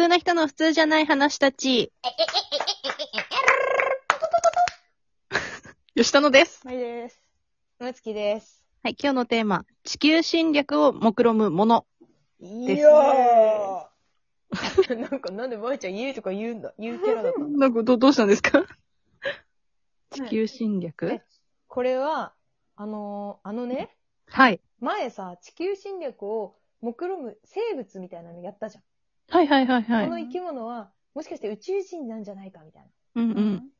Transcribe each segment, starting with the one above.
空な人の普通じゃない話たち。吉田のです。はいです。むつきです。はい、今日のテーマ、地球侵略を目論むもの。ですいやーなんか、なんでまいちゃん家とか言うんだ言うキャラだったのなんか、ど、どうしたんですか地球侵略えこれは、あのーあのね、はい。前さ、地球侵略を目論む生物みたいなのやったじゃん。はいはいはいはい。この生き物は、もしかして宇宙人なんじゃないかみたいな。うんうん。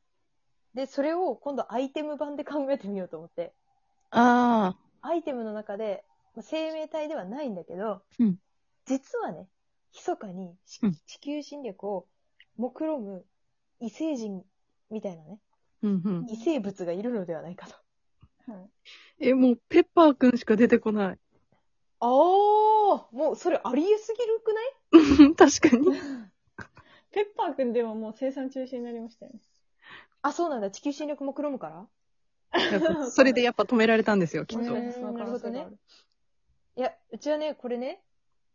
で、それを今度アイテム版で考えてみようと思って。あアイテムの中で、まあ生命体ではないんだけど、うん実はね、密かにしうん地球侵略を目論む異星人みたいなね、ー。うんうん。異生物がいるのではないかと。え、もう、ペッパーくんしか出てこない。ああ、もうそれありえすぎるくない？確かに。ペッパーくんでももう生産中止になりましたよね。あ、そうなんだ。地球侵略目論むから？それでやっぱ止められたんですよ、きっと。ねその可能性があるいや、うちはね、これね、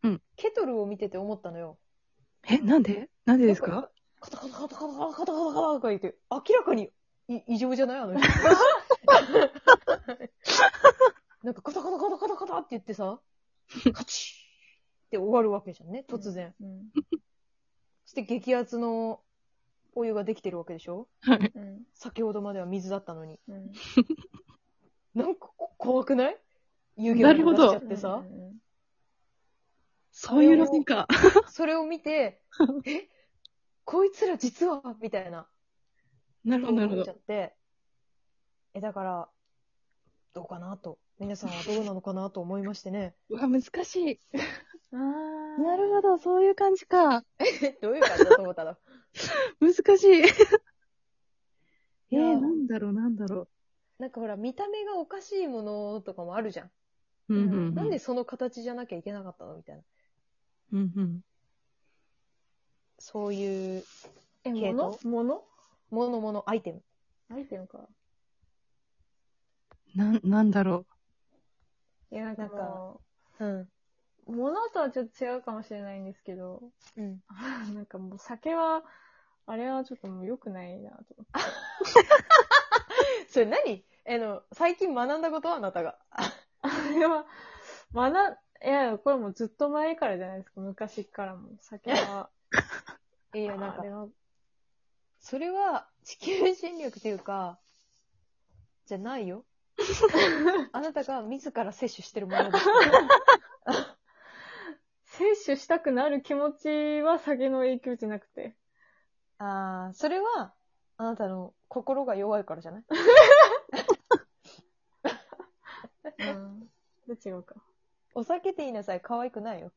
うんケトルを見てて思ったのよ。え、なんで？なんでですか？カタカタカタカタカタカタカタカタとか言って、明らかにい異常じゃないあの人。なんかカタカタカタカタカタって言ってさ、カチッって終わるわけじゃんね、突然。うん。そして激アツのお湯ができてるわけでしょ？はい。うん。先ほどまでは水だったのに。うん。なんかこ怖くない？湯気を流しちゃってさ。うんそういう路線か。それを 見て、え？こいつら実は？みたいな。なるほど、なるほど思っちゃ。って。え、だから、どうかなと。皆さんはどうなのかなと思いましてね。うわ、難しい。あなるほど、そういう感じか。え、どういう感じだと思ったの？難しい。えー、なんだろう、なんだろなんかほら、見た目がおかしいものとかもあるじゃん。う。うん、うん。なんでその形じゃなきゃいけなかったの？みたいな。うん、うん。そういう、え、系もの統？ものものもの、アイテム。アイテムか。なん、なんだろいや、なんかうん。う、ものとはちょっと違うかもしれないんですけど、うん。なんかもう酒は、あれはちょっともう良くないなと思って。それ何？あの、最近学んだことはあなたが？あれは、まだ、いや、これもうずっと前からじゃないですか、昔からも。酒は。いや、なんかあれ、は、それは地球侵略というか、じゃないよ。あなたが自ら摂取してるものですから。摂取したくなる気持ちは酒の影響じゃなくて。ああ、それは、あなたの心が弱いからじゃない？うん。で違うか。お酒って言いなさい、可愛くないよ。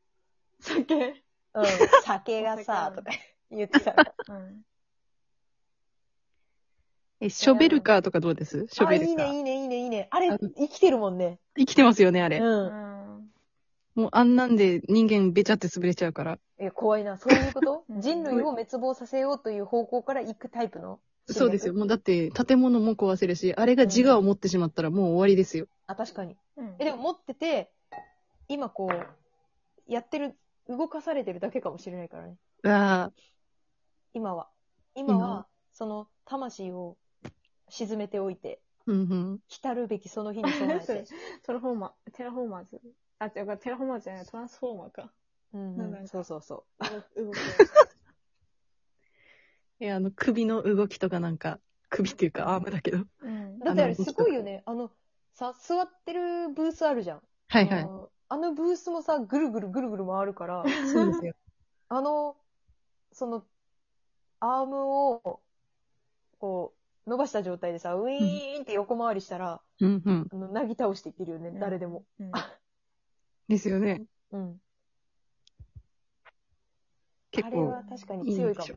酒。うん。酒がさ、とか言ってたら。うん。う。え、ショベルカーとかどうです？ショあ、いいベルカー。ね、いいね、いいね、いいね。あれあ、生きてるもんね。生きてますよね、あれ。うん。うん。もうあんなんで人間べちゃって潰れちゃうから。え、怖いな。そういうこと？う ん人類を滅亡させようという方向から行くタイプの？そうですよ。。もうだって建物も壊せるし、あれが自我を持ってしまったらもう終わりですよ。あ、確かに。うんえ、でも持ってて、今こう、やってる、動かされてるだけかもしれないからね。うわ今は。今今は、その、魂を沈めておいて、ーうんうん。来たるべきその日に備え それて。トラフォーマー、テラフォーマーズ。あ、違う、テラフォーマーズじゃない、トランスフォーマーか。うんうそうそうそ 動動く。え、あの、首の動きとかなんか、首っていうかアームだけど。うんう。だってあれすごいよね。あの、さ、座ってるブースあるじゃん。はいはいあ。のあのブースもさ、ぐるぐるぐるぐる回るから、そうですよ。あの、その、アームを、こう、伸ばした状態でさ、ウィーンって横回りしたら、うんうん。あの、なぎ倒していってるよね、うん誰でも。うん。ですよね。うん。結構あれは。確かに強いかも。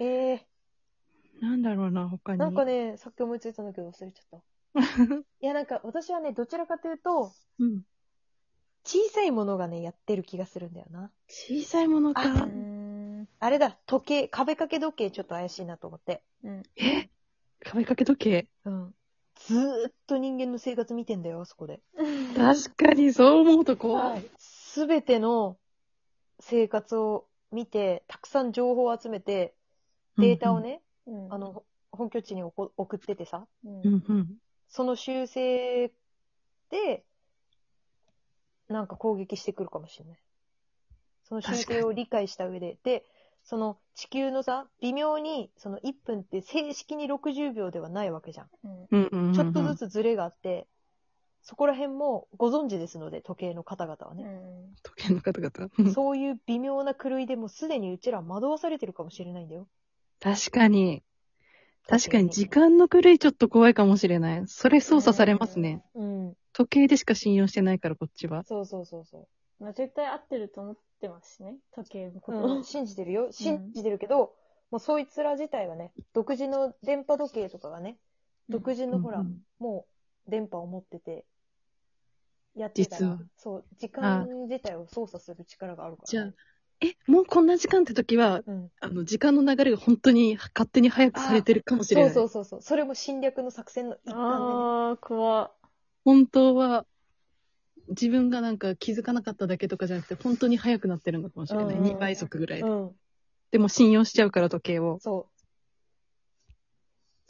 ええなんだろうな、他に。なんかね、さっき思いついたんだけど忘れちゃった。いや、なんか私はね、どちらかというと、うん。小さいものがね、やってる気がするんだよな。小さいものか。あうん。あれだ、時計、壁掛け時計ちょっと怪しいなと思って。うん。え？壁掛け時計？うん。ずーっと人間の生活見てんだよ、あそこで。確かに、そう思うと怖い。すべての生活を見て、たくさん情報を集めて、データをね、うんあ、の、本拠地におこ送っててさ、うんうんうん。その修正で、なんか攻撃してくるかもしれない。その修正を理解した上で。で、その地球のさ、微妙に、その1分って正式に60秒ではないわけじゃん。うんうんうんうん。ちょっとずつ。つズレがあって、そこら辺もご存知ですので、時計の方々はうね。ん時計の方々？うんそういう微妙な狂いでもうすでにうちら惑わされてるかもしれないんだよ。確かに。確かに時間の狂いちょっと怖いかもしれない。それ操作されますね。うん。時計でしか信用してないから、こっちは。そうそうそうそまあ、絶対合ってると思ってますしね、時計のこう。と。うん、信じてるよ。信じてるけど、もうそいつら自体はね、独自の電波時計とかがね、独自のほら、うんうんもう電波を持ってて、やってたらそう、時間自体を操作する力があるから、じゃあ、え、もうこんな時間って時は、うん。あの、時間の流れが本当に勝手に早くされてるかもしれない。そうそうそうそう。それも侵略の作戦の一環で、ね。ああ、怖っ本当は、自分がなんか気づかなかっただけとかじゃなくて、本当に速くなってるのかもしれない。うんうん2倍速ぐらいで。うん。でも信用しちゃうから時計を。そう。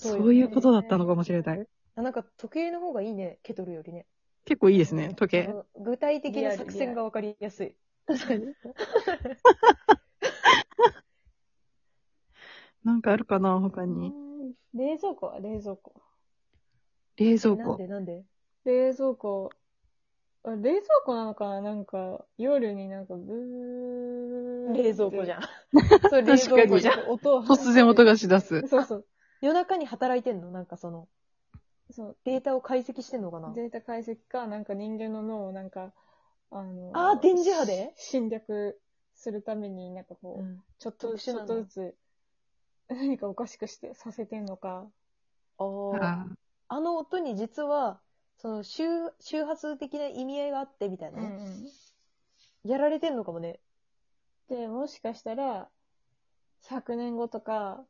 そういうことだったのかもしれない。あなんか時計の方がいいね、ケトルよりね。結構いいですね、時計。うん具体的な作戦がわかりやすい。確かに。なんかあるかな、他に。冷蔵庫は冷蔵庫。冷蔵庫。なんでなんで？冷蔵庫、あ冷蔵庫なのかな？なんか、夜になんかブー冷蔵庫じゃん。ん。それ冷蔵庫じゃん。音を突然音がし出す。そうそう。夜中に働いてんの？なんかその、そう。データを解析してんのかな？データ解析か、なんか人間の脳をなんか、あの、あー電磁波で？侵略するために、なんかこう、うんちょっとずつ、ちょっとずつ、何かおかしくして、させてんのか。あーああの音に実は、その周、周波数的な意味合いがあってみたいなね。やられてんのかもね。で、もしかしたら、100年後とか、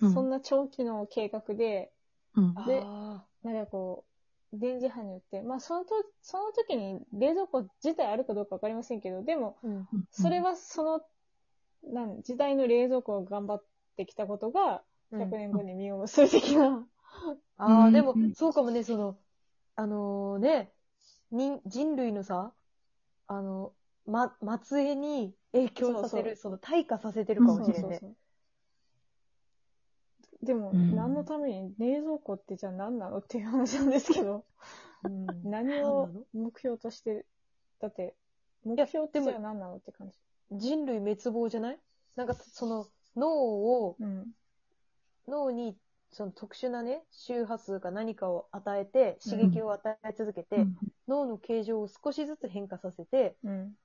うんそんな長期の計画で、うん。であなんかこう、電磁波によって、まあそのと、その時に冷蔵庫自体あるかどうかわかりませんけど、でも、ーうん。それはその、なん、時代の冷蔵庫を頑張ってきたことが、100年後に実を結ぶ的な。ああ、うんでも、そうかもね、その、あのね、人、人類のさ、あの、ま、末裔に影響させる、そその、退化させてるかもしれんね。そうそうそう。でも、うん。何のために冷蔵庫ってじゃあ何なのっていう話なんですけど、うん。何を目標として、だって、目標ってじゃあ何なのって感じ。人類滅亡じゃない？なんか、その、脳を、うん。脳に、その特殊なね、周波数か何かを与えて、刺激を与え続けて、うん脳の形状を少しずつ変化させて、うん。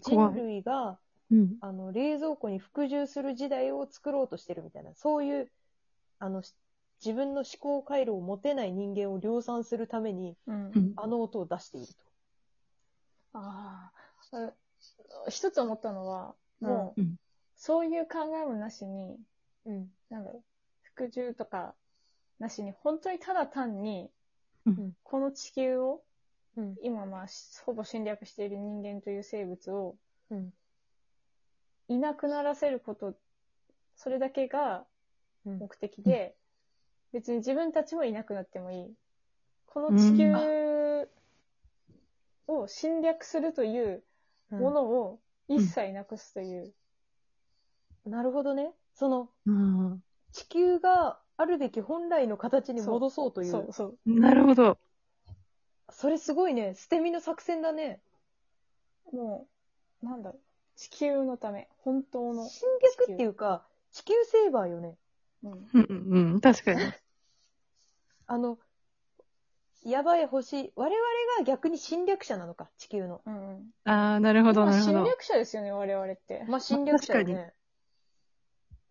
人類が、うん。あの、冷蔵庫に服従する時代を作ろうとしてるみたいな、そういう、あの、し自分の思考回路を持てない人間を量産するために、あの音を出していると。ああ。あ一つ思ったのは、もう、うんそういう考えもなしに、うん。なんだろう、服従とかなしに、本当にただ単に、うんこの地球を、うん。今まあ、ほぼ侵略している人間という生物を、うん。いなくならせること、それだけがうん。目的で、別に自分たちもいなくなってもいい。この地球を侵略するというものを一切なくすという。なるほどね。その、うん地球があるべき本来の形に戻そうという。そうそう。なるほど。それすごいね。捨て身の作戦だね。もう、なんだろう。地球のため、本当の。侵略っていうか、地球セーバーよね。うん。うんうんうん。確かに。あの、やばい星、我々が逆に侵略者なのか、地球の。うんうん。ああ、なるほど、なるほど。略者ですよね、我々って。まあ、侵略者よ確ね。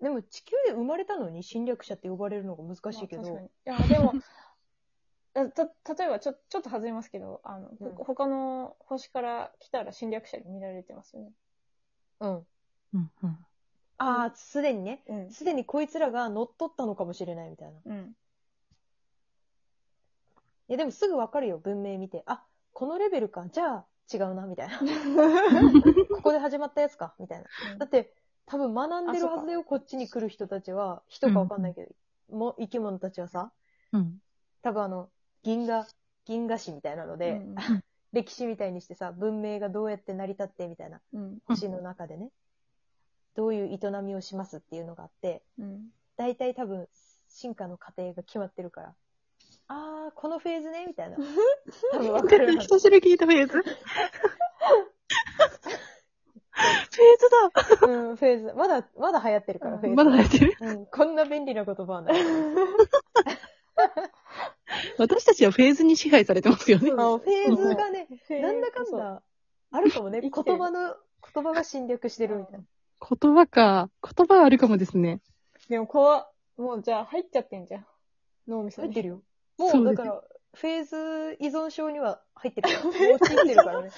でも地球で生まれたのに侵略者って呼ばれるのが難しいけど。まあ確かにいや、でも、えた、例えばちょ、ちょっと外れますけど、あの、ほうん他の星から来たら侵略者に見られてますよね。うん。うんうんああ、すでにね。うん。すでにこいつらが乗っ取ったのかもしれないみたいな。いうん。や、でもすぐわかるよ、文明見て。あ、このレベルか。じゃあ、違うな、みたいな。ここで始まったやつか、みたいな。だって、多分学んでるはずだよ、こっちに来る人たちは。人かわかんないけど、も生き物たちはさ、うん。多分あの、銀河、銀河史みたいなので、うん 歴史みたいにしてさ、文明がどうやって成り立ってみたいな、うん。星の中でね、どういう営みをしますっていうのがあって、うん。大体多分、進化の過程が決まってるから、あー、このフェーズね、みたいな。多分わかるはず。久しぶりに聞いたフェーズ。フェーズうん、フェーズ。まだ、まだ流行ってるから、フェーズ。だまだ流行ってる？うん、こんな便利な言葉はない。私たちはフェーズに支配されてますよねあ。のフェーズがね、なんだかんだ、あるかもね。言生きてる葉の、言葉が侵略してるみたいな。言葉か。言葉はあるかもですね。でも怖っもうじゃあ入っちゃってんじゃん。脳みそに。入ってるよ。もう、そうですだから、フェーズ依存症には入ってるから。陥ってるからね。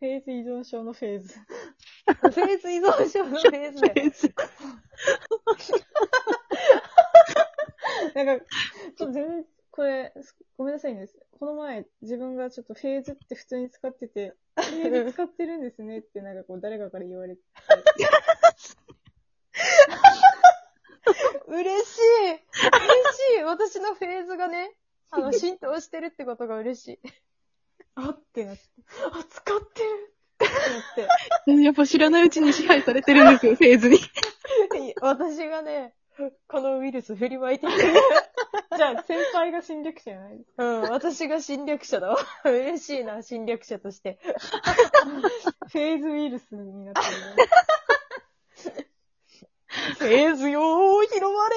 フェーズ依存症のフェーズ。フェーズ依存症のフェーズだよ。なんか、ちょっと全然、これ、ごめんなさいね。この前、自分がちょっとフェーズって普通に使ってて、フェーズ使ってるんですねって、なんかこう、誰かから言われて。嬉しい嬉しい私のフェーズがね、あの、浸透してるってことが嬉しい。あってなって。あ、使ってるってなって。やっぱ知らないうちに支配されてるんですよ、フェーズに。私がね、このウイルス振りまいてる。じゃあ、先輩が侵略者じゃない。うん、私が侵略者だわ。嬉しいな、侵略者として。フェーズウイルスになってるね。フェーズよー、広まれ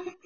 ー